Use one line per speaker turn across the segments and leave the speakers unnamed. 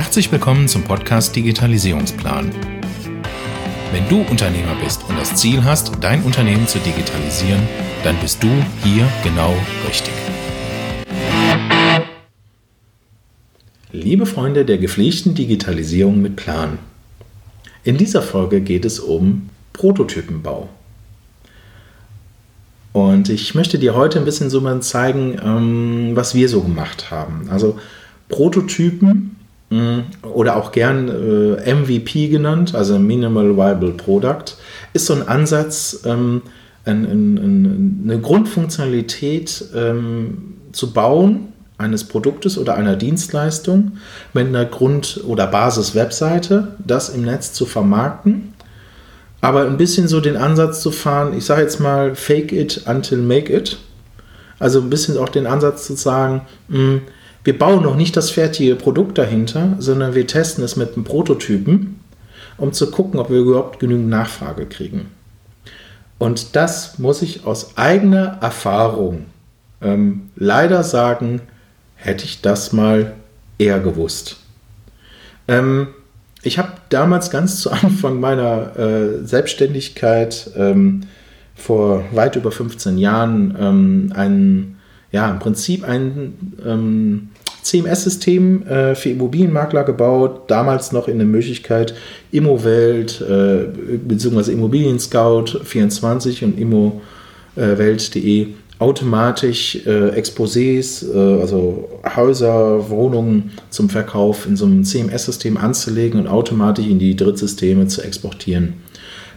Herzlich willkommen zum Podcast Digitalisierungsplan. Wenn du Unternehmer bist und das Ziel hast, dein Unternehmen zu digitalisieren, dann bist du hier genau richtig. Liebe Freunde der gepflegten Digitalisierung mit Plan. In dieser Folge geht es um Prototypenbau. Und ich möchte dir heute ein bisschen so mal zeigen, ähm, was wir so gemacht haben. Also Prototypen oder auch gern äh, MVP genannt, also Minimal Viable Product, ist so ein Ansatz, ähm, eine Grundfunktionalität ähm, zu bauen eines Produktes oder einer Dienstleistung mit einer Grund- oder Basis-Webseite, das im Netz zu vermarkten, aber ein bisschen so den Ansatz zu fahren, ich sage jetzt mal, fake it until make it. Also ein bisschen auch den Ansatz zu sagen, mh, mm, wir bauen noch nicht das fertige Produkt dahinter, sondern wir testen es mit einem Prototypen, um zu gucken, ob wir überhaupt genügend Nachfrage kriegen. Und das muss ich aus eigener Erfahrung ähm, leider sagen, hätte ich das mal eher gewusst. Ähm, ich habe damals ganz zu Anfang meiner äh, Selbstständigkeit ähm, vor weit über 15 Jahren ähm, ein, ja, im Prinzip ein ähm, CMS-System äh, für Immobilienmakler gebaut, damals noch in der Möglichkeit Immowelt äh, bzw. Immobilien Scout 24 und immowelt.de automatisch äh, Exposés, äh, also Häuser, Wohnungen zum Verkauf in so einem CMS-System anzulegen und automatisch in die Drittsysteme zu exportieren.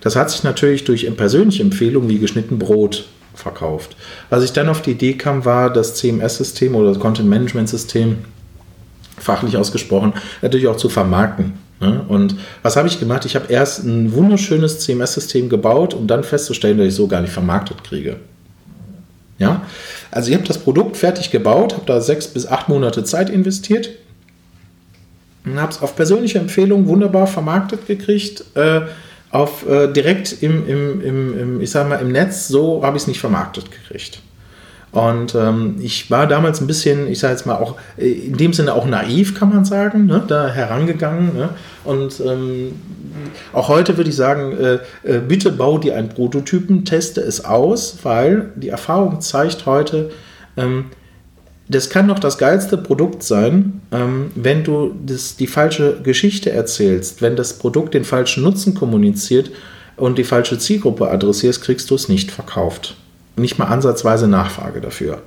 Das hat sich natürlich durch persönliche Empfehlungen wie geschnitten Brot verkauft. Was ich dann auf die Idee kam, war das CMS-System oder das Content-Management-System, fachlich ausgesprochen, natürlich auch zu vermarkten. Ne? Und was habe ich gemacht? Ich habe erst ein wunderschönes CMS-System gebaut, um dann festzustellen, dass ich so gar nicht vermarktet kriege. Ja? Also ich habe das Produkt fertig gebaut, habe da sechs bis acht Monate Zeit investiert und habe es auf persönliche Empfehlung wunderbar vermarktet gekriegt. Äh, auf äh, direkt im, im, im, im, ich sag mal, im Netz, so habe ich es nicht vermarktet gekriegt. Und ähm, ich war damals ein bisschen, ich sage jetzt mal auch, äh, in dem Sinne auch naiv, kann man sagen, ne, da herangegangen. Ne? Und ähm, auch heute würde ich sagen, äh, äh, bitte bau dir einen Prototypen, teste es aus, weil die Erfahrung zeigt heute, ähm, das kann doch das geilste Produkt sein, ähm, wenn du das, die falsche Geschichte erzählst, wenn das Produkt den falschen Nutzen kommuniziert und die falsche Zielgruppe adressierst, kriegst du es nicht verkauft. Nicht mal ansatzweise Nachfrage dafür.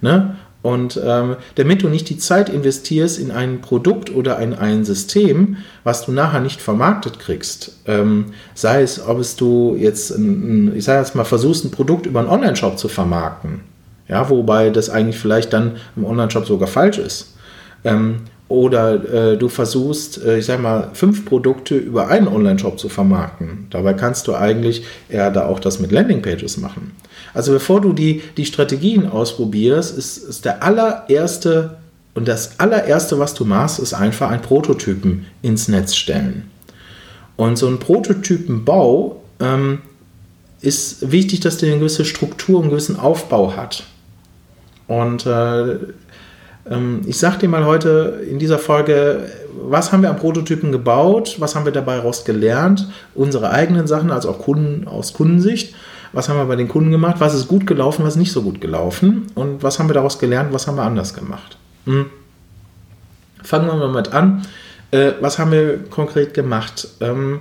Ne? Und ähm, damit du nicht die Zeit investierst in ein Produkt oder in ein System, was du nachher nicht vermarktet kriegst, ähm, sei es, ob es du jetzt, ein, ein, ich sage jetzt mal, versuchst, ein Produkt über einen Online-Shop zu vermarkten, ja, wobei das eigentlich vielleicht dann im Online-Shop sogar falsch ist. Ähm, oder äh, du versuchst, äh, ich sag mal, fünf Produkte über einen Online-Shop zu vermarkten. Dabei kannst du eigentlich eher da auch das mit Landingpages machen. Also bevor du die, die Strategien ausprobierst, ist, ist der allererste und das allererste, was du machst, ist einfach ein Prototypen ins Netz stellen. Und so ein Prototypenbau ähm, ist wichtig, dass der eine gewisse Struktur, einen gewissen Aufbau hat. Und äh, ähm, ich sage dir mal heute in dieser Folge, was haben wir an Prototypen gebaut, was haben wir dabei raus gelernt, unsere eigenen Sachen, also auch Kunden, aus Kundensicht, was haben wir bei den Kunden gemacht, was ist gut gelaufen, was ist nicht so gut gelaufen und was haben wir daraus gelernt, was haben wir anders gemacht. Hm. Fangen wir mal mit an. Äh, was haben wir konkret gemacht? Ähm,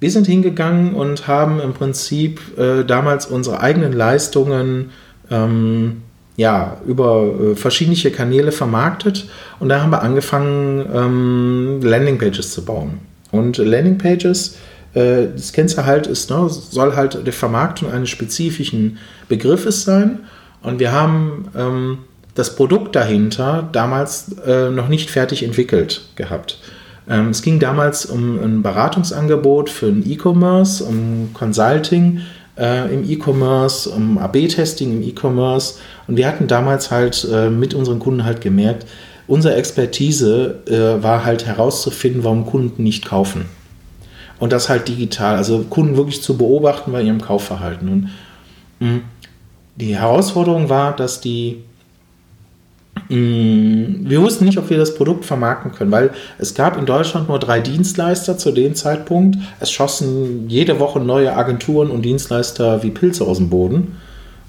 wir sind hingegangen und haben im Prinzip äh, damals unsere eigenen Leistungen ähm, ja, über äh, verschiedene Kanäle vermarktet und da haben wir angefangen, ähm, Landingpages zu bauen. Und Landingpages, äh, das kennst du halt, ist, ne, soll halt die Vermarktung eines spezifischen Begriffes sein. Und wir haben ähm, das Produkt dahinter damals äh, noch nicht fertig entwickelt gehabt. Ähm, es ging damals um ein Beratungsangebot für ein E-Commerce, um Consulting äh, im E-Commerce, um AB-Testing im E-Commerce. Und wir hatten damals halt äh, mit unseren Kunden halt gemerkt, unsere Expertise äh, war halt herauszufinden, warum Kunden nicht kaufen. Und das halt digital, also Kunden wirklich zu beobachten bei ihrem Kaufverhalten. Und mh, die Herausforderung war, dass die wir wussten nicht, ob wir das Produkt vermarkten können, weil es gab in Deutschland nur drei Dienstleister zu dem Zeitpunkt. Es schossen jede Woche neue Agenturen und Dienstleister wie Pilze aus dem Boden.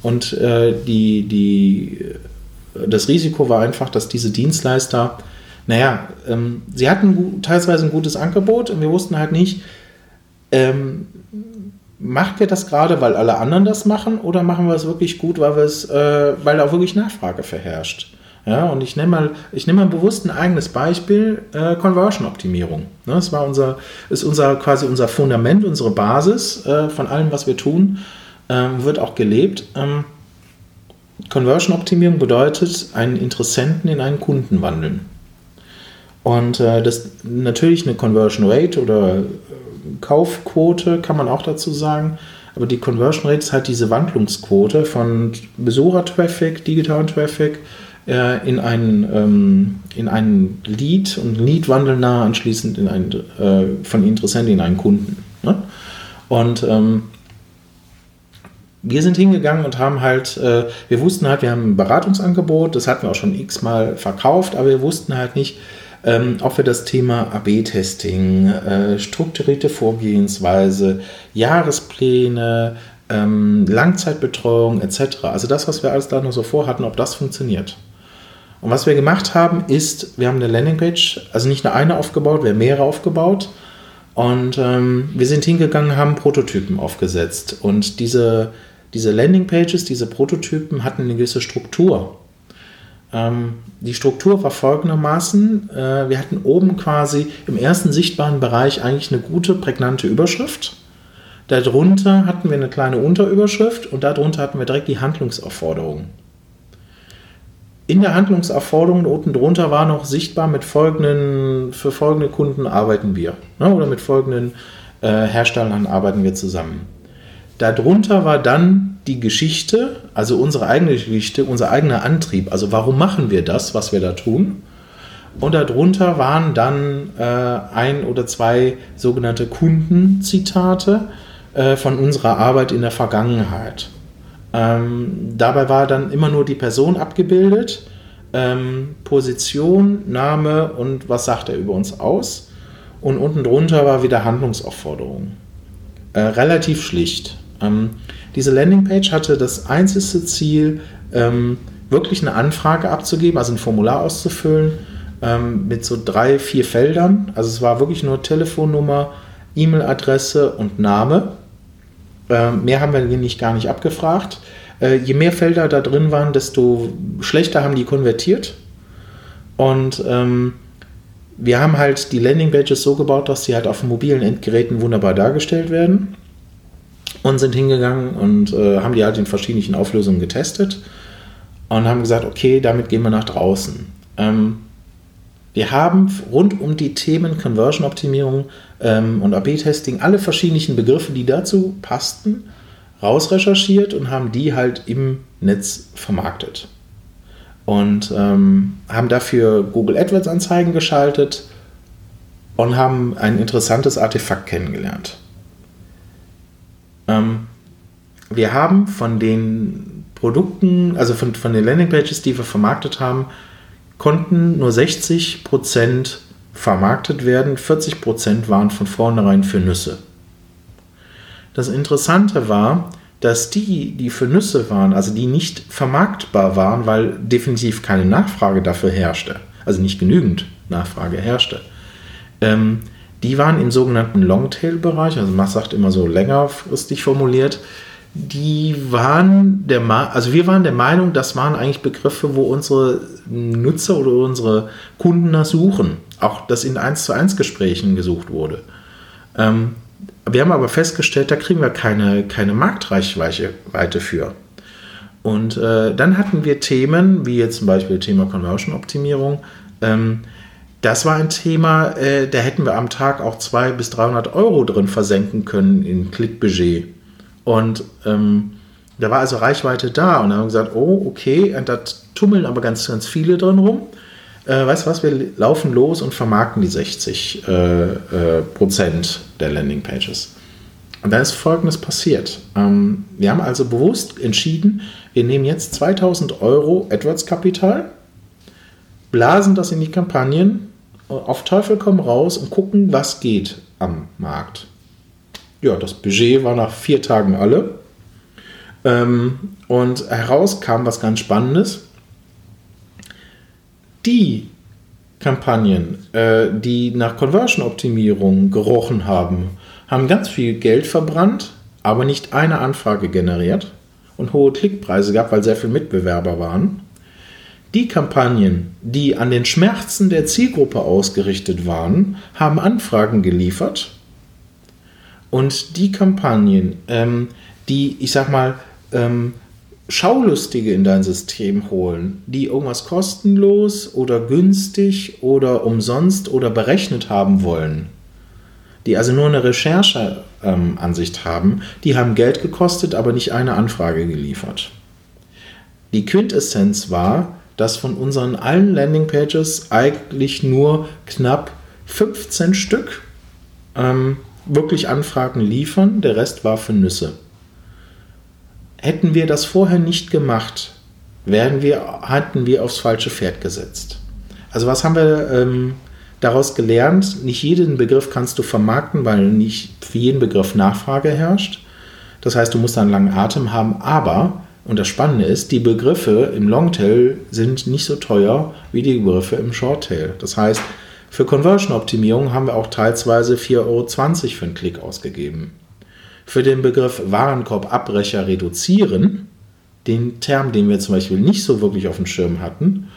Und äh, die, die, das Risiko war einfach, dass diese Dienstleister, naja, ähm, sie hatten teilweise ein gutes Angebot und wir wussten halt nicht, ähm, macht wir das gerade, weil alle anderen das machen oder machen wir es wirklich gut, weil, äh, weil da auch wirklich Nachfrage verherrscht? Ja, und ich nehme mal, ich mal bewusst ein eigenes Beispiel, äh, Conversion-Optimierung. Ne, das war unser, ist unser quasi unser Fundament, unsere Basis äh, von allem, was wir tun, ähm, wird auch gelebt. Ähm, Conversion-Optimierung bedeutet, einen Interessenten in einen Kunden wandeln. Und äh, das natürlich eine Conversion Rate oder äh, Kaufquote kann man auch dazu sagen. Aber die Conversion Rate ist halt diese Wandlungsquote von Besucher-Traffic, digitalen Traffic äh, in einen, ähm, in einen Lead und Lead-Wandel nah anschließend in einen, äh, von Interessenten in einen Kunden. Ne? Und ähm, wir sind hingegangen und haben halt, äh, wir wussten halt, wir haben ein Beratungsangebot, das hatten wir auch schon x-mal verkauft, aber wir wussten halt nicht, ähm, ob wir das Thema AB-Testing, äh, strukturierte Vorgehensweise, Jahrespläne, ähm, Langzeitbetreuung etc., also das, was wir alles da noch so vorhatten, ob das funktioniert. Und was wir gemacht haben, ist, wir haben eine Landingpage, also nicht nur eine aufgebaut, wir haben mehrere aufgebaut. Und ähm, wir sind hingegangen, haben Prototypen aufgesetzt. Und diese, diese Landingpages, diese Prototypen hatten eine gewisse Struktur. Ähm, die Struktur war folgendermaßen: äh, Wir hatten oben quasi im ersten sichtbaren Bereich eigentlich eine gute, prägnante Überschrift. Darunter hatten wir eine kleine Unterüberschrift und darunter hatten wir direkt die Handlungsaufforderung in der Handlungsaufforderung unten drunter war noch sichtbar, mit folgenden, für folgende Kunden arbeiten wir. Ne, oder mit folgenden äh, Herstellern arbeiten wir zusammen. Darunter war dann die Geschichte, also unsere eigene Geschichte, unser eigener Antrieb. Also warum machen wir das, was wir da tun? Und darunter waren dann äh, ein oder zwei sogenannte Kundenzitate äh, von unserer Arbeit in der Vergangenheit. Ähm, dabei war dann immer nur die Person abgebildet, ähm, Position, Name und was sagt er über uns aus. Und unten drunter war wieder Handlungsaufforderung. Äh, relativ schlicht. Ähm, diese Landingpage hatte das einzige Ziel, ähm, wirklich eine Anfrage abzugeben, also ein Formular auszufüllen ähm, mit so drei, vier Feldern. Also es war wirklich nur Telefonnummer, E-Mail-Adresse und Name. Äh, mehr haben wir nicht gar nicht abgefragt. Äh, je mehr Felder da drin waren, desto schlechter haben die konvertiert. Und ähm, wir haben halt die Landing Badges so gebaut, dass sie halt auf mobilen Endgeräten wunderbar dargestellt werden. Und sind hingegangen und äh, haben die halt in verschiedenen Auflösungen getestet und haben gesagt, okay, damit gehen wir nach draußen. Ähm, wir haben rund um die Themen Conversion-Optimierung ähm, und AB-Testing alle verschiedenen Begriffe, die dazu passten, rausrecherchiert und haben die halt im Netz vermarktet. Und ähm, haben dafür Google AdWords Anzeigen geschaltet und haben ein interessantes Artefakt kennengelernt. Ähm, wir haben von den Produkten, also von, von den Landingpages, die wir vermarktet haben, konnten nur 60 Prozent vermarktet werden. 40 Prozent waren von vornherein für Nüsse. Das Interessante war, dass die, die für Nüsse waren, also die nicht vermarktbar waren, weil definitiv keine Nachfrage dafür herrschte, also nicht genügend Nachfrage herrschte, ähm, die waren im sogenannten Longtail-Bereich, also man sagt immer so längerfristig formuliert, die waren der also wir waren der Meinung, das waren eigentlich Begriffe, wo unsere Nutzer oder unsere Kunden nach suchen. Auch das in 1 zu 1 Gesprächen gesucht wurde. Ähm, wir haben aber festgestellt, da kriegen wir keine, keine Marktreichweite für. Und äh, dann hatten wir Themen, wie jetzt zum Beispiel Thema Conversion-Optimierung. Ähm, das war ein Thema, äh, da hätten wir am Tag auch 200 bis 300 Euro drin versenken können in Klickbudget. Und ähm, da war also Reichweite da. Und dann haben wir gesagt, oh, okay, und da tummeln aber ganz, ganz viele drin rum äh, weißt du was, wir laufen los und vermarkten die 60 äh, äh, Prozent der Landingpages. Und dann ist Folgendes passiert. Ähm, wir haben also bewusst entschieden, wir nehmen jetzt 2000 Euro AdWords-Kapital blasen das in die Kampagnen, auf Teufel komm raus und gucken, was geht am Markt. Ja, das Budget war nach vier Tagen alle. Ähm, und heraus kam was ganz Spannendes. Die Kampagnen, äh, die nach Conversion-Optimierung gerochen haben, haben ganz viel Geld verbrannt, aber nicht eine Anfrage generiert und hohe Klickpreise gab, weil sehr viele Mitbewerber waren. Die Kampagnen, die an den Schmerzen der Zielgruppe ausgerichtet waren, haben Anfragen geliefert. Und die Kampagnen, ähm, die, ich sag mal, ähm, Schaulustige in dein System holen, die irgendwas kostenlos oder günstig oder umsonst oder berechnet haben wollen, die also nur eine Rechercheansicht ähm, haben, die haben Geld gekostet, aber nicht eine Anfrage geliefert. Die Quintessenz war, dass von unseren allen Landingpages eigentlich nur knapp 15 Stück ähm, wirklich Anfragen liefern, der Rest war für Nüsse. Hätten wir das vorher nicht gemacht, wären wir, hatten wir aufs falsche Pferd gesetzt. Also was haben wir ähm, daraus gelernt? Nicht jeden Begriff kannst du vermarkten, weil nicht für jeden Begriff Nachfrage herrscht. Das heißt, du musst einen langen Atem haben, aber, und das Spannende ist, die Begriffe im Longtail sind nicht so teuer wie die Begriffe im Shorttail. Das heißt, für Conversion-Optimierung haben wir auch teilweise 4,20 Euro für einen Klick ausgegeben für den Begriff Warenkorbabbrecher reduzieren, den Term, den wir zum Beispiel nicht so wirklich auf dem Schirm hatten,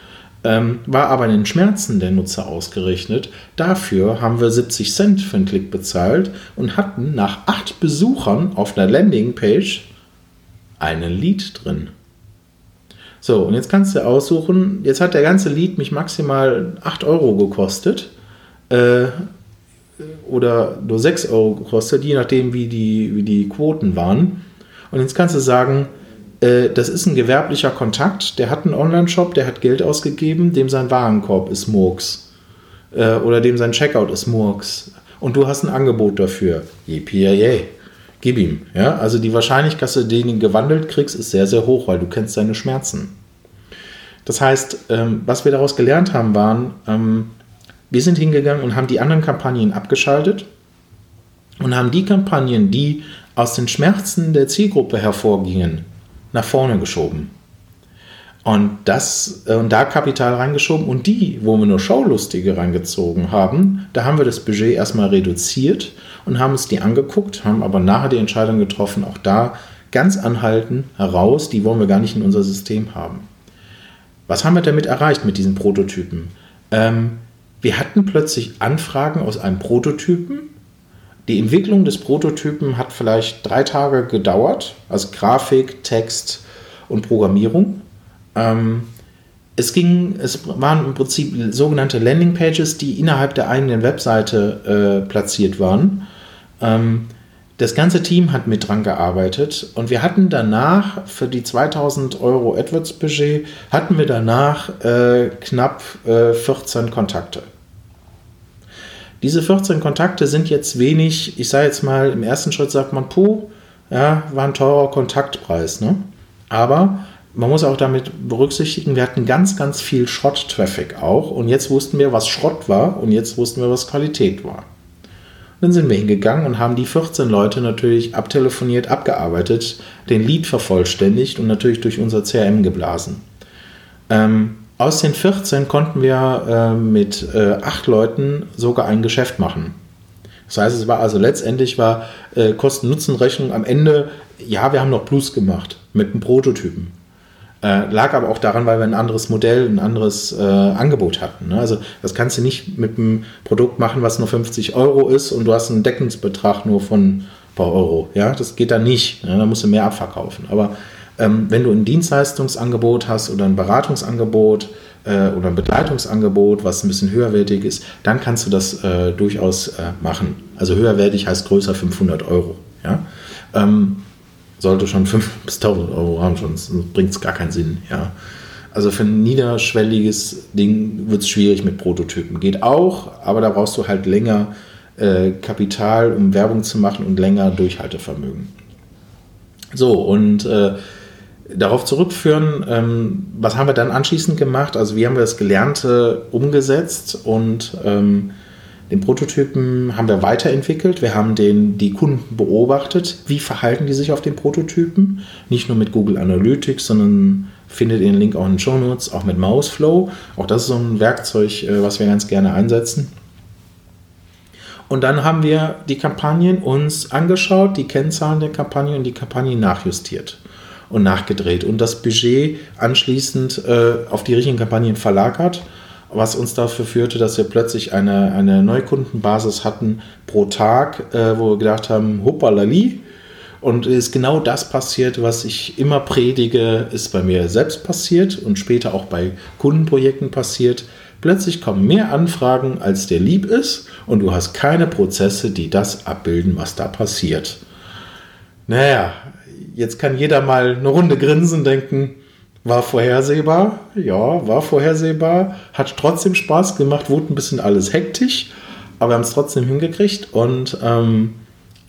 ähm, war aber in den Schmerzen der Nutzer ausgerechnet. Dafür haben wir 70 Cent für einen Klick bezahlt und hatten nach acht Besuchern auf einer Landingpage einen Lead drin. So, und jetzt kannst du aussuchen, jetzt hat der ganze Lead mich maximal 8 Euro gekostet. Äh, oder nur 6 Euro gekostet, je nachdem, wie die, wie die Quoten waren. Und jetzt kannst du sagen, äh, das ist ein gewerblicher Kontakt, der hat einen Online-Shop, der hat Geld ausgegeben, dem sein Warenkorb ist Murks. Äh, oder dem sein Checkout ist Murks. Und du hast ein Angebot dafür. Yippie, gib ihm. Ja? Also die Wahrscheinlichkeit, dass du den gewandelt kriegst, ist sehr, sehr hoch, weil du kennst seine Schmerzen. Das heißt, ähm, was wir daraus gelernt haben, waren, ähm, wir sind hingegangen und haben die anderen Kampagnen abgeschaltet und haben die Kampagnen, die aus den Schmerzen der Zielgruppe hervorgingen, nach vorne geschoben. Und, das, äh, da Kapital reingeschoben und die, wo wir nur Showlustige reingezogen haben, da haben wir das Budget erstmal reduziert und haben uns die angeguckt, haben aber nachher die Entscheidung getroffen, auch da ganz anhalten, heraus, die wollen wir gar nicht in unser System haben. Was haben wir damit erreicht mit diesen Prototypen? Ähm, wir hatten plötzlich Anfragen aus einem Prototypen. Die Entwicklung des Prototypen hat vielleicht drei Tage gedauert, also Grafik, Text und Programmierung. Ähm, es, ging, es waren im Prinzip sogenannte Landingpages, die innerhalb der eigenen Webseite äh, platziert waren. Ähm, das ganze Team hat mit dran gearbeitet und wir hatten danach für die 2000 Euro AdWords-Budget hatten wir danach äh, knapp äh, 14 Kontakte. Diese 14 Kontakte sind jetzt wenig, ich sage jetzt mal, im ersten Schritt sagt man, puh, ja, war ein teurer Kontaktpreis. Ne? Aber man muss auch damit berücksichtigen, wir hatten ganz, ganz viel Schrott-Traffic auch und jetzt wussten wir, was Schrott war und jetzt wussten wir, was Qualität war. Dann sind wir hingegangen und haben die 14 Leute natürlich abtelefoniert, abgearbeitet, den Lead vervollständigt und natürlich durch unser CRM geblasen. Ähm, aus den 14 konnten wir äh, mit äh, acht Leuten sogar ein Geschäft machen. Das heißt, es war also letztendlich war äh, Kosten-Nutzen-Rechnung am Ende, ja, wir haben noch Plus gemacht mit einem Prototypen. Äh, lag aber auch daran, weil wir ein anderes Modell, ein anderes äh, Angebot hatten. Ne? Also das kannst du nicht mit einem Produkt machen, was nur 50 Euro ist und du hast einen Deckungsbetrag nur von ein paar Euro. Ja, das geht dann nicht. Ne? Da musst du mehr abverkaufen. Aber ähm, wenn du ein Dienstleistungsangebot hast oder ein Beratungsangebot äh, oder ein Begleitungsangebot, was ein bisschen höherwertig ist, dann kannst du das äh, durchaus äh, machen. Also höherwertig heißt größer 500 Euro. Ja? Ähm, sollte schon 5 bis 1000 Euro haben, sonst bringt es gar keinen Sinn. Ja? Also für ein niederschwelliges Ding wird es schwierig mit Prototypen. Geht auch, aber da brauchst du halt länger äh, Kapital, um Werbung zu machen und länger Durchhaltevermögen. So, und äh, darauf zurückführen, ähm, was haben wir dann anschließend gemacht? Also wie haben wir das Gelernte umgesetzt und ähm, den Prototypen haben wir weiterentwickelt. Wir haben den, die Kunden beobachtet. Wie verhalten die sich auf den Prototypen? Nicht nur mit Google Analytics, sondern findet ihr den Link auch in den Show Notes, auch mit Mouseflow. Auch das ist so ein Werkzeug, äh, was wir ganz gerne einsetzen. Und dann haben wir die Kampagnen uns angeschaut, die Kennzahlen der Kampagne und die Kampagne nachjustiert und nachgedreht und das Budget anschließend äh, auf die richtigen Kampagnen verlagert was uns dafür führte, dass wir plötzlich eine, eine Neukundenbasis hatten pro Tag, äh, wo wir gedacht haben, hoppalali. Und ist genau das passiert, was ich immer predige, ist bei mir selbst passiert und später auch bei Kundenprojekten passiert. Plötzlich kommen mehr Anfragen, als dir lieb ist und du hast keine Prozesse, die das abbilden, was da passiert. Naja, jetzt kann jeder mal eine Runde grinsen, denken, war vorhersehbar, ja, war vorhersehbar, hat trotzdem Spaß gemacht, wurde ein bisschen alles hektisch, aber wir haben es trotzdem hingekriegt und ähm,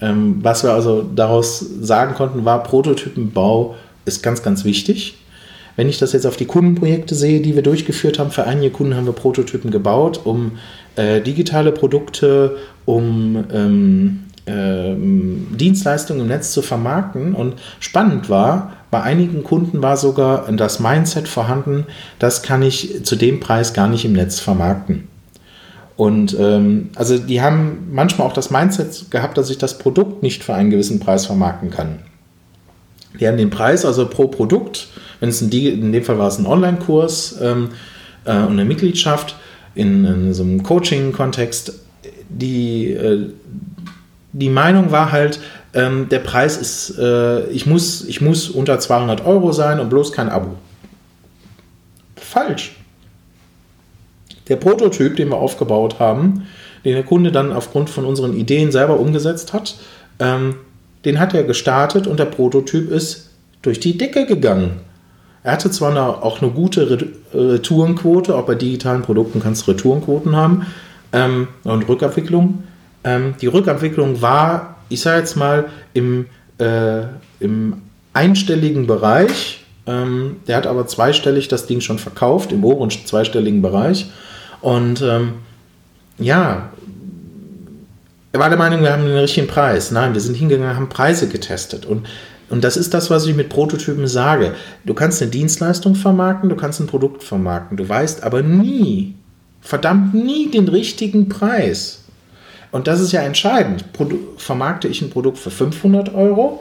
ähm, was wir also daraus sagen konnten, war, Prototypenbau ist ganz, ganz wichtig. Wenn ich das jetzt auf die Kundenprojekte sehe, die wir durchgeführt haben, für einige Kunden haben wir Prototypen gebaut, um äh, digitale Produkte, um ähm, ähm, Dienstleistungen im Netz zu vermarkten. Und spannend war, bei einigen Kunden war sogar das Mindset vorhanden, das kann ich zu dem Preis gar nicht im Netz vermarkten. Und ähm, also die haben manchmal auch das Mindset gehabt, dass ich das Produkt nicht für einen gewissen Preis vermarkten kann. Die haben den Preis also pro Produkt, wenn es ein, in dem Fall war es ein Online-Kurs ähm, äh, und eine Mitgliedschaft in, in so einem Coaching-Kontext, die, äh, die Meinung war halt, ähm, der Preis ist, äh, ich, muss, ich muss unter 200 Euro sein und bloß kein Abo. Falsch. Der Prototyp, den wir aufgebaut haben, den der Kunde dann aufgrund von unseren Ideen selber umgesetzt hat, ähm, den hat er gestartet und der Prototyp ist durch die Decke gegangen. Er hatte zwar eine, auch eine gute Retourenquote, auch bei digitalen Produkten kannst du Retourenquoten haben ähm, und Rückabwicklung, ähm, die Rückabwicklung war, ich sage jetzt mal, im, äh, im einstelligen Bereich. Ähm, der hat aber zweistellig das Ding schon verkauft, im oberen zweistelligen Bereich. Und ähm, ja, er war der Meinung, wir haben den richtigen Preis. Nein, wir sind hingegangen, haben Preise getestet. Und, und das ist das, was ich mit Prototypen sage. Du kannst eine Dienstleistung vermarkten, du kannst ein Produkt vermarkten. Du weißt aber nie, verdammt nie den richtigen Preis. Und das ist ja entscheidend. Produ vermarkte ich ein Produkt für 500 Euro,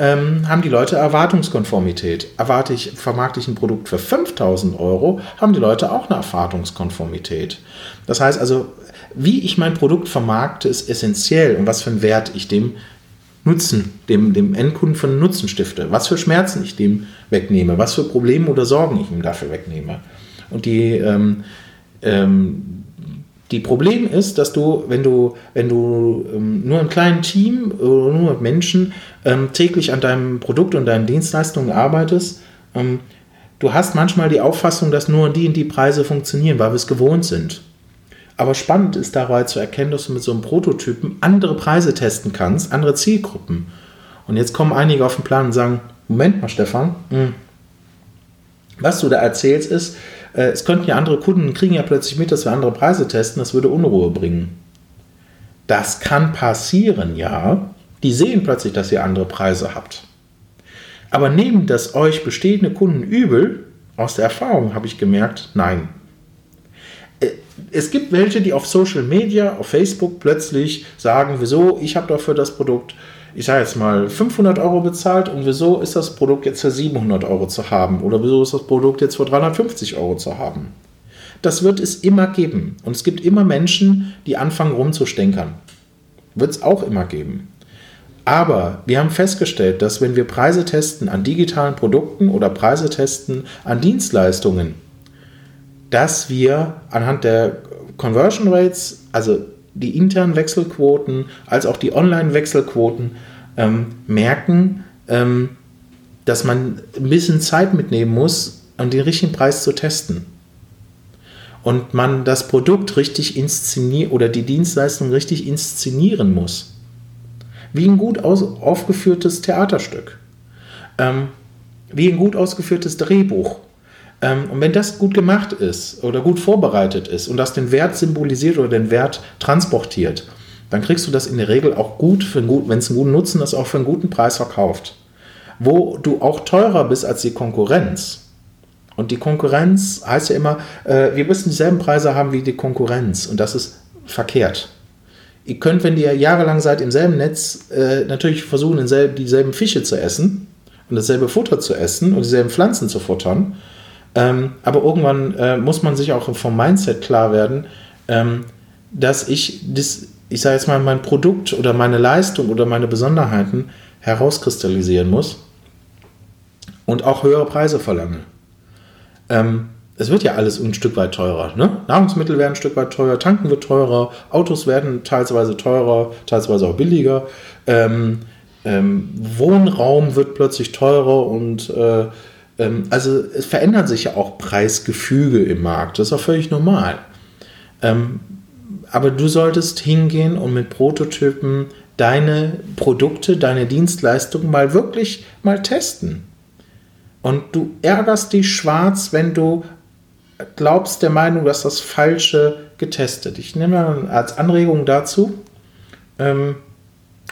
ähm, haben die Leute Erwartungskonformität. Erwarte ich, vermarkte ich ein Produkt für 5000 Euro, haben die Leute auch eine Erwartungskonformität. Das heißt also, wie ich mein Produkt vermarkte, ist essentiell und was für einen Wert ich dem Nutzen, dem, dem Endkunden von Nutzen stifte, was für Schmerzen ich dem wegnehme, was für Probleme oder Sorgen ich ihm dafür wegnehme. Und die, ähm, ähm, die Problem ist, dass du, wenn du, wenn du ähm, nur im kleinen Team oder nur mit Menschen ähm, täglich an deinem Produkt und deinen Dienstleistungen arbeitest, ähm, du hast manchmal die Auffassung, dass nur die und die Preise funktionieren, weil wir es gewohnt sind. Aber spannend ist dabei zu erkennen, dass du mit so einem Prototypen andere Preise testen kannst, andere Zielgruppen. Und jetzt kommen einige auf den Plan und sagen, Moment mal, Stefan, mh. Hm, was du da erzählst ist, äh, es könnten ja andere Kunden kriegen ja plötzlich mit, dass wir andere Preise testen, das würde Unruhe bringen. Das kann passieren, ja. Die sehen plötzlich, dass ihr andere Preise habt. Aber nehmen das euch bestehende Kunden übel? Aus der Erfahrung habe ich gemerkt, nein. Äh, es gibt welche, die auf Social Media, auf Facebook plötzlich sagen, wieso, ich habe doch für das Produkt ich sage jetzt mal, 500 Euro bezahlt und wieso ist das Produkt jetzt für 700 Euro zu haben oder wieso ist das Produkt jetzt für 350 Euro zu haben? Das wird es immer geben. Und es gibt immer Menschen, die anfangen rumzustänkern. Wird es auch immer geben. Aber wir haben festgestellt, dass wenn wir Preise testen an digitalen Produkten oder Preise testen an Dienstleistungen, dass wir anhand der Conversion Rates, also die internen Wechselquoten als auch die Online-Wechselquoten ähm, merken, ähm, dass man ein bisschen Zeit mitnehmen muss, um den richtigen Preis zu testen. Und man das Produkt richtig inszenieren oder die Dienstleistung richtig inszenieren muss. Wie ein gut aufgeführtes Theaterstück. Ähm, wie ein gut ausgeführtes Drehbuch. Ähm, und wenn das gut gemacht ist oder gut vorbereitet ist und das den Wert symbolisiert oder den Wert transportiert, dann kriegst du das in der Regel auch gut, wenn es einen guten Nutzen ist, auch für einen guten Preis verkauft. Wo du auch teurer bist als die Konkurrenz. Und die Konkurrenz heißt ja immer, äh, wir müssen dieselben Preise haben wie die Konkurrenz. Und das ist verkehrt. Ihr könnt, wenn ihr jahrelang seid im selben Netz, äh, natürlich versuchen, dieselben Fische zu essen und dasselbe Futter zu essen und dieselben Pflanzen zu futtern. Ähm, aber irgendwann äh, muss man sich auch vom Mindset klar werden, ähm, dass ich das, ich sage jetzt mal, mein Produkt oder meine Leistung oder meine Besonderheiten herauskristallisieren muss und auch höhere Preise verlange. Ähm, es wird ja alles ein Stück weit teurer. Ne? Nahrungsmittel werden ein Stück weit teurer, Tanken wird teurer, Autos werden teilweise teurer, teilweise auch billiger. Ähm, ähm, Wohnraum wird plötzlich teurer und äh, also es verändert sich ja auch Preisgefüge im Markt. Das ist auch völlig normal. Ähm, aber du solltest hingehen und mit Prototypen deine Produkte, deine Dienstleistungen mal wirklich mal testen. Und du ärgerst dich schwarz, wenn du glaubst der Meinung, dass das Falsche getestet. Ich nehme als Anregung dazu, ähm,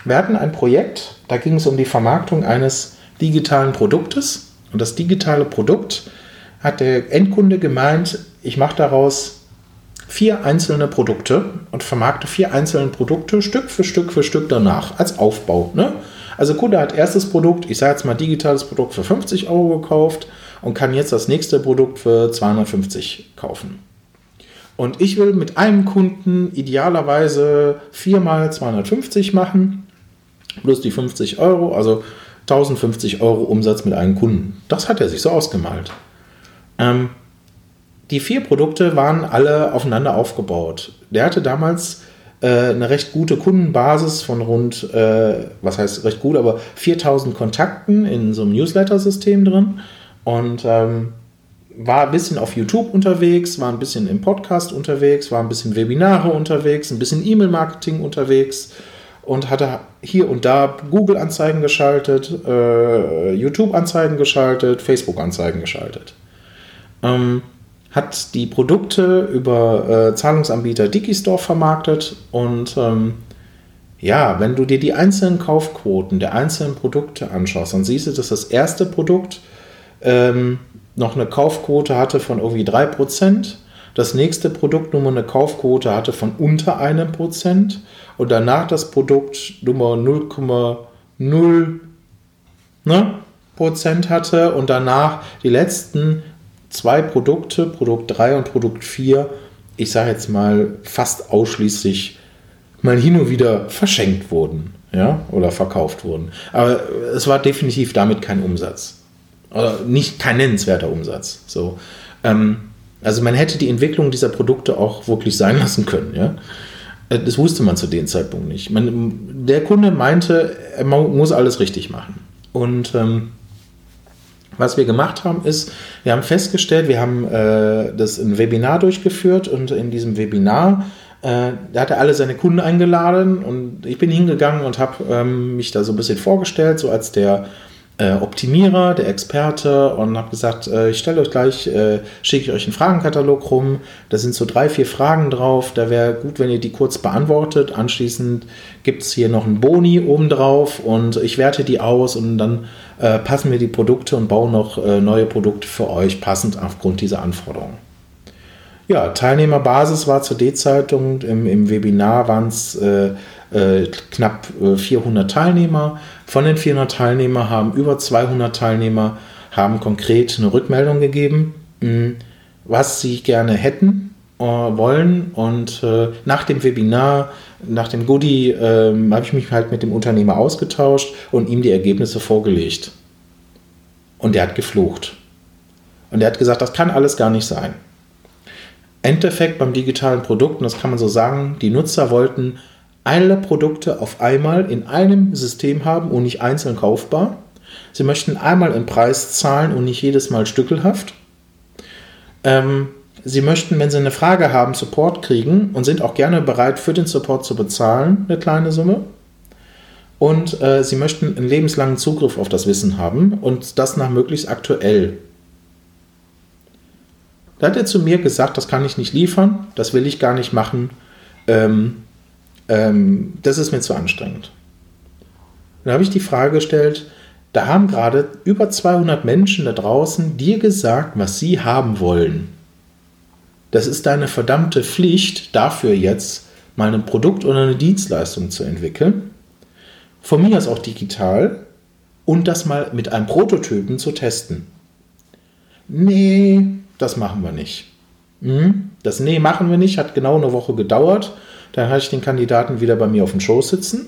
wir hatten ein Projekt, da ging es um die Vermarktung eines digitalen Produktes. Und das digitale Produkt hat der Endkunde gemeint, ich mache daraus vier einzelne Produkte und vermarkte vier einzelne Produkte Stück für Stück für Stück danach als Aufbau. Ne? Also Kunde hat erstes Produkt, ich sage jetzt mal digitales Produkt für 50 Euro gekauft und kann jetzt das nächste Produkt für 250 kaufen. Und ich will mit einem Kunden idealerweise viermal 250 machen, plus die 50 Euro, also 1050 Euro Umsatz mit einem Kunden. Das hat er sich so ausgemalt. Ähm, die vier Produkte waren alle aufeinander aufgebaut. Der hatte damals äh, eine recht gute Kundenbasis von rund, äh, was heißt recht gut, aber 4000 Kontakten in so einem Newsletter-System drin und ähm, war ein bisschen auf YouTube unterwegs, war ein bisschen im Podcast unterwegs, war ein bisschen Webinare unterwegs, ein bisschen E-Mail-Marketing unterwegs und hatte hier und da Google-Anzeigen geschaltet, äh, YouTube-Anzeigen geschaltet, Facebook-Anzeigen geschaltet. Ähm, hat die Produkte über äh, Zahlungsanbieter Digistore vermarktet und ähm, ja, wenn du dir die einzelnen Kaufquoten der einzelnen Produkte anschaust, dann siehst du, dass das erste Produkt ähm, noch eine Kaufquote hatte von irgendwie 3%, das nächste Produkt Nummer eine Kaufquote hatte von unter einem Prozent und danach das Produkt Nummer 0,0 ne, Prozent hatte und danach die letzten zwei Produkte, Produkt 3 und Produkt 4, ich sage jetzt mal fast ausschließlich mal hin und wieder verschenkt wurden ja, oder verkauft wurden. Aber es war definitiv damit kein Umsatz. Oder nicht kein nennenswerter Umsatz. So. Ähm, also man hätte die Entwicklung dieser Produkte auch wirklich sein lassen können. Ja? Äh, das wusste man zu dem Zeitpunkt nicht. Man, der Kunde meinte, er muss alles richtig machen. Und ähm, was wir gemacht haben, ist, wir haben festgestellt, wir haben äh, das ein Webinar durchgeführt und in diesem Webinar, äh, da hat er alle seine Kunden eingeladen und ich bin hingegangen und habe ähm, mich da so ein bisschen vorgestellt, so als der äh, Optimierer, der Experte und habe gesagt, äh, ich stelle euch gleich, äh, schicke ich euch einen Fragenkatalog rum. Da sind so drei, vier Fragen drauf. Da wäre gut, wenn ihr die kurz beantwortet. Anschließend gibt es hier noch einen Boni obendrauf und ich werte die aus und dann äh, passen wir die Produkte und bauen noch äh, neue Produkte für euch passend aufgrund dieser Anforderungen. Ja, Teilnehmerbasis war zur D-Zeitung. Im, Im, Webinar waren es äh, knapp 400 Teilnehmer. Von den 400 Teilnehmern haben über 200 Teilnehmer haben konkret eine Rückmeldung gegeben, hm, was sie gerne hätten äh, wollen. Und äh, nach dem Webinar, nach dem Goodie, äh, habe ich mich halt mit dem Unternehmer ausgetauscht und ihm die Ergebnisse vorgelegt. Und der hat geflucht. Und er hat gesagt, das kann alles gar nicht sein. Endeffekt beim digitalen Produkt, und das kann man so sagen, die Nutzer wollten alle Produkte auf einmal in einem System haben und nicht einzeln kaufbar. Sie möchten einmal einen Preis zahlen und nicht jedes Mal stückelhaft. Ähm, Sie möchten, wenn Sie eine Frage haben, Support kriegen und sind auch gerne bereit, für den Support zu bezahlen, eine kleine Summe. und äh, sie möchten einen lebenslangen Zugriff auf das Wissen haben und das nach möglichst aktuell. Da hat er zu mir gesagt, das kann ich nicht liefern, das will ich gar nicht machen, ähm, ähm, das ist mir zu anstrengend. Dann habe ich die Frage gestellt, da haben gerade über 200 Menschen da draußen dir gesagt, was sie haben wollen. Das ist deine verdammte Pflicht, dafür jetzt mal ein Produkt oder eine Dienstleistung zu entwickeln. Von mir aus auch digital und das mal mit einem Prototypen zu testen. Nee, das machen wir nicht. Hm? Das Nee machen wir nicht, hat genau eine Woche gedauert. Dann hatte ich den Kandidaten wieder bei mir auf dem Show sitzen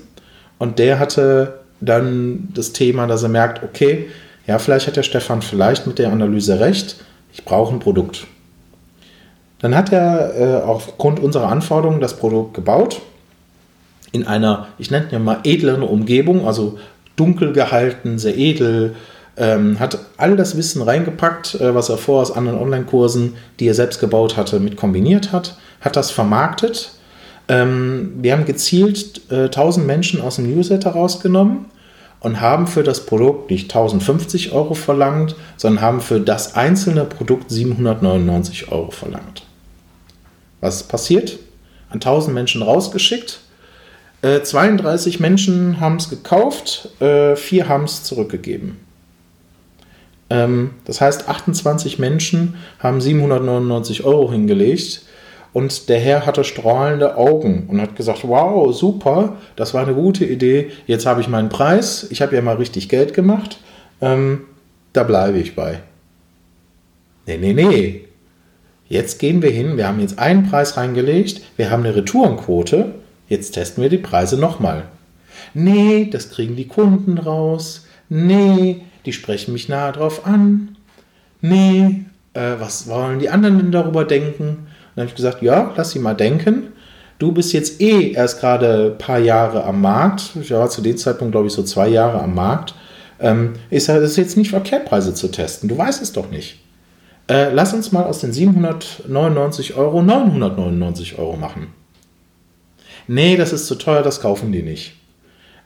und der hatte dann das Thema, dass er merkt, okay, ja, vielleicht hat der Stefan vielleicht mit der Analyse recht, ich brauche ein Produkt. Dann hat er äh, aufgrund unserer Anforderungen das Produkt gebaut in einer, ich nenne es mal edleren Umgebung, also dunkel gehalten, sehr edel, ähm, hat all das Wissen reingepackt, äh, was er vorher aus anderen Online-Kursen, die er selbst gebaut hatte, mit kombiniert hat, hat das vermarktet ähm, wir haben gezielt äh, 1000 Menschen aus dem Newsletter rausgenommen und haben für das Produkt nicht 1050 Euro verlangt, sondern haben für das einzelne Produkt 799 Euro verlangt. Was ist passiert? An 1000 Menschen rausgeschickt. Äh, 32 Menschen haben es gekauft, äh, vier haben es zurückgegeben. Ähm, das heißt, 28 Menschen haben 799 Euro hingelegt und der Herr hatte strahlende Augen und hat gesagt, wow, super, das war eine gute Idee, jetzt habe ich meinen Preis, ich habe ja mal richtig Geld gemacht, ähm, da bleibe ich bei. Nee, nee, nee. Jetzt gehen wir hin, wir haben jetzt einen Preis reingelegt, wir haben eine Retourenquote, jetzt testen wir die Preise nochmal. Nee, das kriegen die Kunden raus. Nee, die sprechen mich nahe drauf an. Nee, äh, was wollen die anderen denn darüber denken? Dann habe ich gesagt, ja, lass sie mal denken. Du bist jetzt eh erst gerade ein paar Jahre am Markt. Ich war zu dem Zeitpunkt, glaube ich, so zwei Jahre am Markt. Ähm, ist es jetzt nicht verkehrt, Preise zu testen. Du weißt es doch nicht. Äh, lass uns mal aus den 799 Euro 999 Euro machen. Nee, das ist zu teuer, das kaufen die nicht.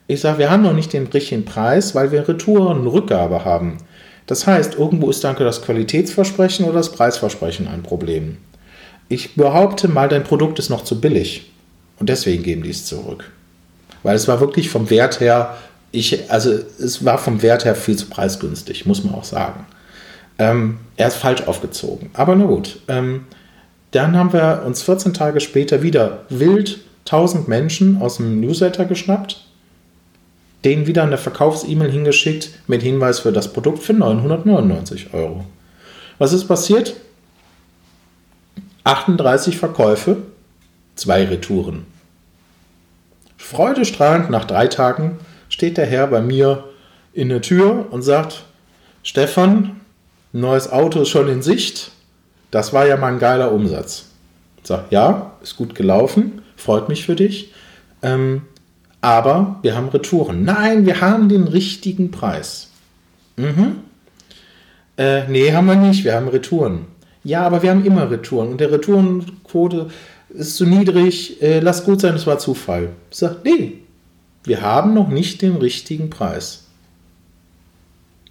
Ich sage, wir haben noch nicht den richtigen Preis, weil wir Retouren Rückgabe haben. Das heißt, irgendwo ist danke das Qualitätsversprechen oder das Preisversprechen ein Problem ich behaupte mal, dein Produkt ist noch zu billig. Und deswegen geben die es zurück. Weil es war wirklich vom Wert her, ich, also es war vom Wert her viel zu preisgünstig, muss man auch sagen. Ähm, er ist falsch aufgezogen. Aber na gut. Ähm, dann haben wir uns 14 Tage später wieder wild 1000 Menschen aus dem Newsletter geschnappt, denen wieder eine Verkaufs-E-Mail hingeschickt mit Hinweis für das Produkt für 999 Euro. Was ist passiert? 38 Verkäufe, zwei Retouren. Freudestrahlend nach drei Tagen steht der Herr bei mir in der Tür und sagt, Stefan, neues Auto ist schon in Sicht. Das war ja mal ein geiler Umsatz. Ich sage, ja, ist gut gelaufen, freut mich für dich. Ähm, aber wir haben Retouren. Nein, wir haben den richtigen Preis. Mhm. Äh, nee, haben wir nicht, wir haben Retouren. Ja, aber wir haben immer Retouren und der Retourenquote ist zu niedrig, äh, lass gut sein, es war Zufall. Ich sage, nee, wir haben noch nicht den richtigen Preis.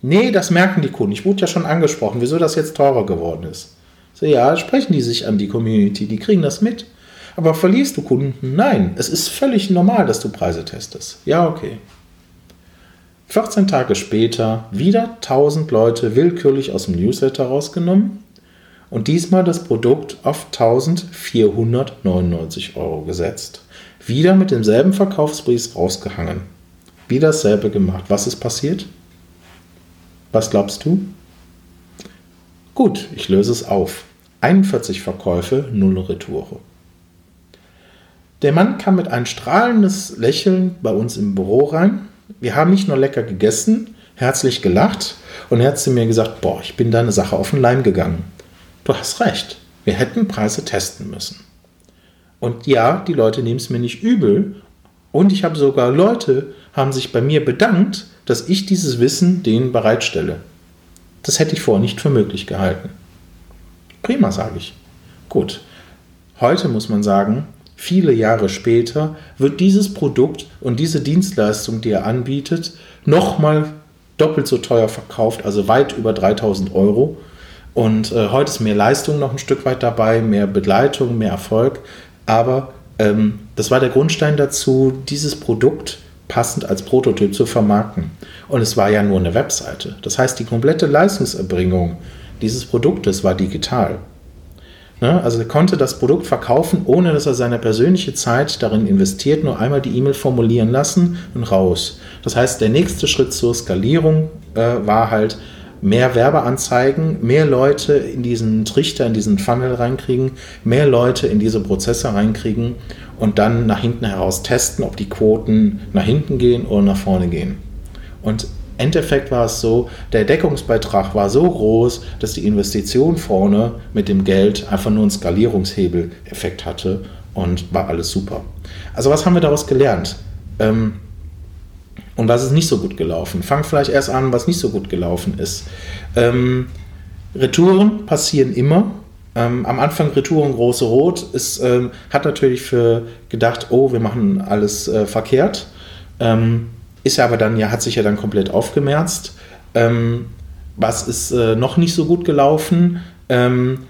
Nee, das merken die Kunden. Ich wurde ja schon angesprochen, wieso das jetzt teurer geworden ist. So, ja, sprechen die sich an die Community, die kriegen das mit. Aber verlierst du Kunden? Nein, es ist völlig normal, dass du Preise testest. Ja, okay. 14 Tage später wieder 1000 Leute willkürlich aus dem Newsletter rausgenommen und diesmal das Produkt auf 1499 Euro gesetzt. Wieder mit demselben Verkaufspreis rausgehangen. Wieder dasselbe gemacht. Was ist passiert? Was glaubst du? Gut, ich löse es auf. 41 Verkäufe, 0 Retoure. Der Mann kam mit einem strahlendes Lächeln bei uns im Büro rein. Wir haben nicht nur lecker gegessen, herzlich gelacht und er hat zu mir gesagt, boah, ich bin deine Sache auf den Leim gegangen du hast recht, wir hätten Preise testen müssen. Und ja, die Leute nehmen es mir nicht übel. Und ich habe sogar Leute, haben sich bei mir bedankt, dass ich dieses Wissen denen bereitstelle. Das hätte ich vorher nicht für möglich gehalten. Prima, sage ich. Gut. Heute muss man sagen, viele Jahre später, wird dieses Produkt und diese Dienstleistung, die er anbietet, nochmal doppelt so teuer verkauft, also weit über 3000 Euro. Und äh, heute ist mehr Leistung noch ein Stück weit dabei, mehr Begleitung, mehr Erfolg. Aber ähm, das war der Grundstein dazu, dieses Produkt passend als Prototyp zu vermarkten. Und es war ja nur eine Webseite. Das heißt, die komplette Leistungserbringung dieses Produktes war digital. Ne? Also er konnte das Produkt verkaufen, ohne dass er seine persönliche Zeit darin investiert, nur einmal die E-Mail formulieren lassen und raus. Das heißt, der nächste Schritt zur Skalierung äh, war halt, mehr Werbeanzeigen, mehr Leute in diesen Trichter, in diesen Funnel reinkriegen, mehr Leute in diese Prozesse reinkriegen und dann nach hinten heraus testen, ob die Quoten nach hinten gehen oder nach vorne gehen. Und Endeffekt war es so, der Deckungsbeitrag war so groß, dass die Investition vorne mit dem Geld einfach nur einen Skalierungshebel-Effekt hatte und war alles super. Also was haben wir daraus gelernt? Ähm, und was ist nicht so gut gelaufen? Fang vielleicht erst an, was nicht so gut gelaufen ist. Ähm, Retouren passieren immer. Ähm, am Anfang Retouren große Rot. Es ähm, hat natürlich für gedacht, oh, wir machen alles äh, verkehrt. Ähm, ist ja aber dann, ja, hat sich ja dann komplett aufgemerzt. Ähm, was ist äh, noch nicht so gut gelaufen? Ähm,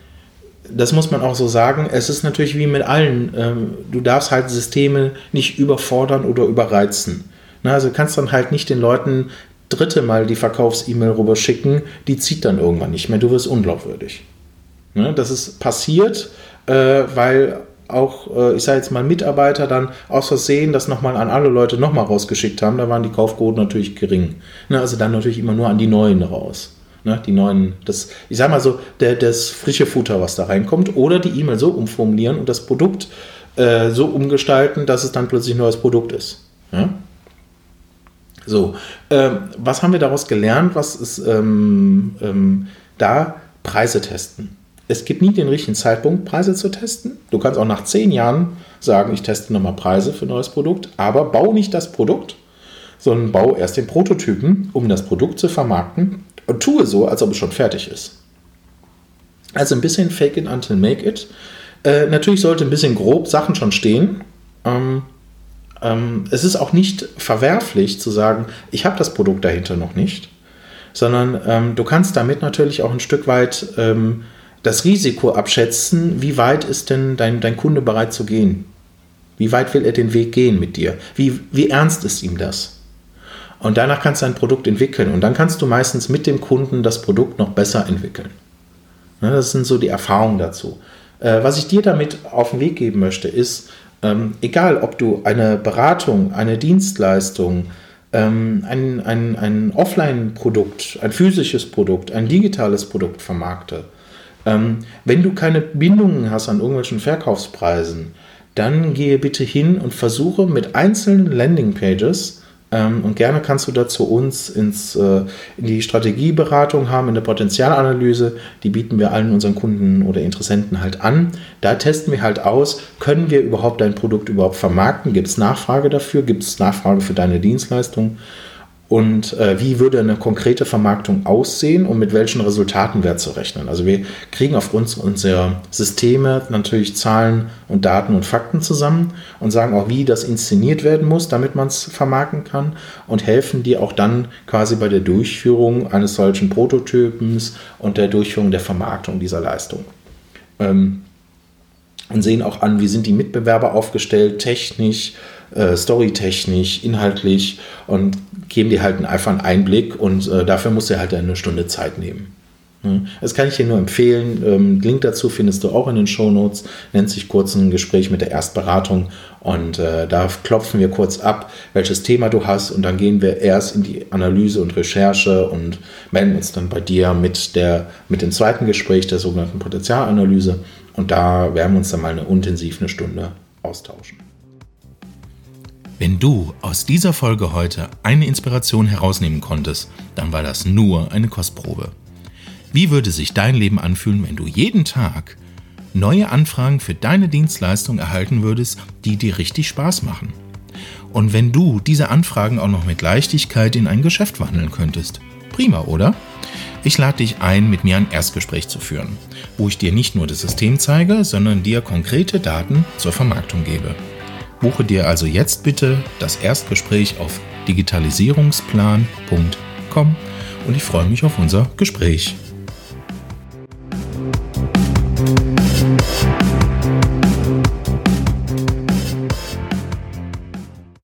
das muss man auch so sagen. Es ist natürlich wie mit allen. Du darfst halt Systeme nicht überfordern oder überreizen. Na, also kannst dann halt nicht den Leuten dritte Mal die Verkaufs-E-Mail rüber schicken, die zieht dann irgendwann nicht mehr. Du wirst unglaubwürdig. Ne, das ist passiert, äh, weil auch, äh, ich sage jetzt mal, Mitarbeiter dann aus Versehen das nochmal an alle Leute nochmal rausgeschickt haben, da waren die Kaufquoten natürlich gering. Ne, also dann natürlich immer nur an die Neuen raus. Ne, die neuen, das, ich sage mal so, der, das frische Futter, was da reinkommt, oder die E-Mail so umformulieren und das Produkt äh, so umgestalten, dass es dann plötzlich ein neues Produkt ist. Ja? So, ähm, was haben wir daraus gelernt? Was ist ähm, ähm, da? Preise testen es gibt nie den richtigen Zeitpunkt, Preise zu testen. Du kannst auch nach zehn Jahren sagen, ich teste nochmal Preise für ein neues Produkt, aber bau nicht das Produkt, sondern bau erst den Prototypen, um das Produkt zu vermarkten und tue so, als ob es schon fertig ist. Also ein bisschen fake it until make it. Äh, natürlich sollte ein bisschen grob Sachen schon stehen. Ähm, ähm, es ist auch nicht verwerflich zu sagen, ich habe das Produkt dahinter noch nicht, sondern ähm, du kannst damit natürlich auch ein Stück weit ähm, das Risiko abschätzen, wie weit ist denn dein, dein Kunde bereit zu gehen? Wie weit will er den Weg gehen mit dir? Wie, wie ernst ist ihm das? Und danach kannst du ein Produkt entwickeln und dann kannst du meistens mit dem Kunden das Produkt noch besser entwickeln. Das sind so die Erfahrungen dazu. Äh, was ich dir damit auf den Weg geben möchte, ist, ähm, egal ob du eine Beratung, eine Dienstleistung, ähm, ein, ein, ein Offline-Produkt, ein physisches Produkt, ein digitales Produkt vermarkte, ähm, wenn du keine Bindungen hast an irgendwelchen Verkaufspreisen, dann gehe bitte hin und versuche mit einzelnen Landingpages und gerne kannst du dazu uns ins, äh, in die Strategieberatung haben, in der Potenzialanalyse. Die bieten wir allen unseren Kunden oder Interessenten halt an. Da testen wir halt aus, können wir überhaupt dein Produkt überhaupt vermarkten? Gibt es Nachfrage dafür? Gibt es Nachfrage für deine Dienstleistung? Und äh, wie würde eine konkrete Vermarktung aussehen und mit welchen Resultaten wäre zu rechnen. Also wir kriegen aufgrund unserer Systeme natürlich Zahlen und Daten und Fakten zusammen und sagen auch, wie das inszeniert werden muss, damit man es vermarkten kann und helfen dir auch dann quasi bei der Durchführung eines solchen Prototypens und der Durchführung der Vermarktung dieser Leistung. Ähm, und sehen auch an, wie sind die Mitbewerber aufgestellt, technisch, äh, storytechnisch, inhaltlich und geben dir halt einfach einen Einblick und äh, dafür musst du halt eine Stunde Zeit nehmen. Das kann ich dir nur empfehlen. Ähm, Link dazu findest du auch in den Show Notes. Nennt sich kurz ein Gespräch mit der Erstberatung. Und äh, da klopfen wir kurz ab, welches Thema du hast. Und dann gehen wir erst in die Analyse und Recherche und melden uns dann bei dir mit, der, mit dem zweiten Gespräch, der sogenannten Potenzialanalyse. Und da werden wir uns dann mal eine intensiv eine Stunde austauschen.
Wenn du aus dieser Folge heute eine Inspiration herausnehmen konntest, dann war das nur eine Kostprobe. Wie würde sich dein Leben anfühlen, wenn du jeden Tag neue Anfragen für deine Dienstleistung erhalten würdest, die dir richtig Spaß machen? Und wenn du diese Anfragen auch noch mit Leichtigkeit in ein Geschäft wandeln könntest? Prima, oder? Ich lade dich ein, mit mir ein Erstgespräch zu führen, wo ich dir nicht nur das System zeige, sondern dir konkrete Daten zur Vermarktung gebe. Buche dir also jetzt bitte das Erstgespräch auf digitalisierungsplan.com und ich freue mich auf unser Gespräch.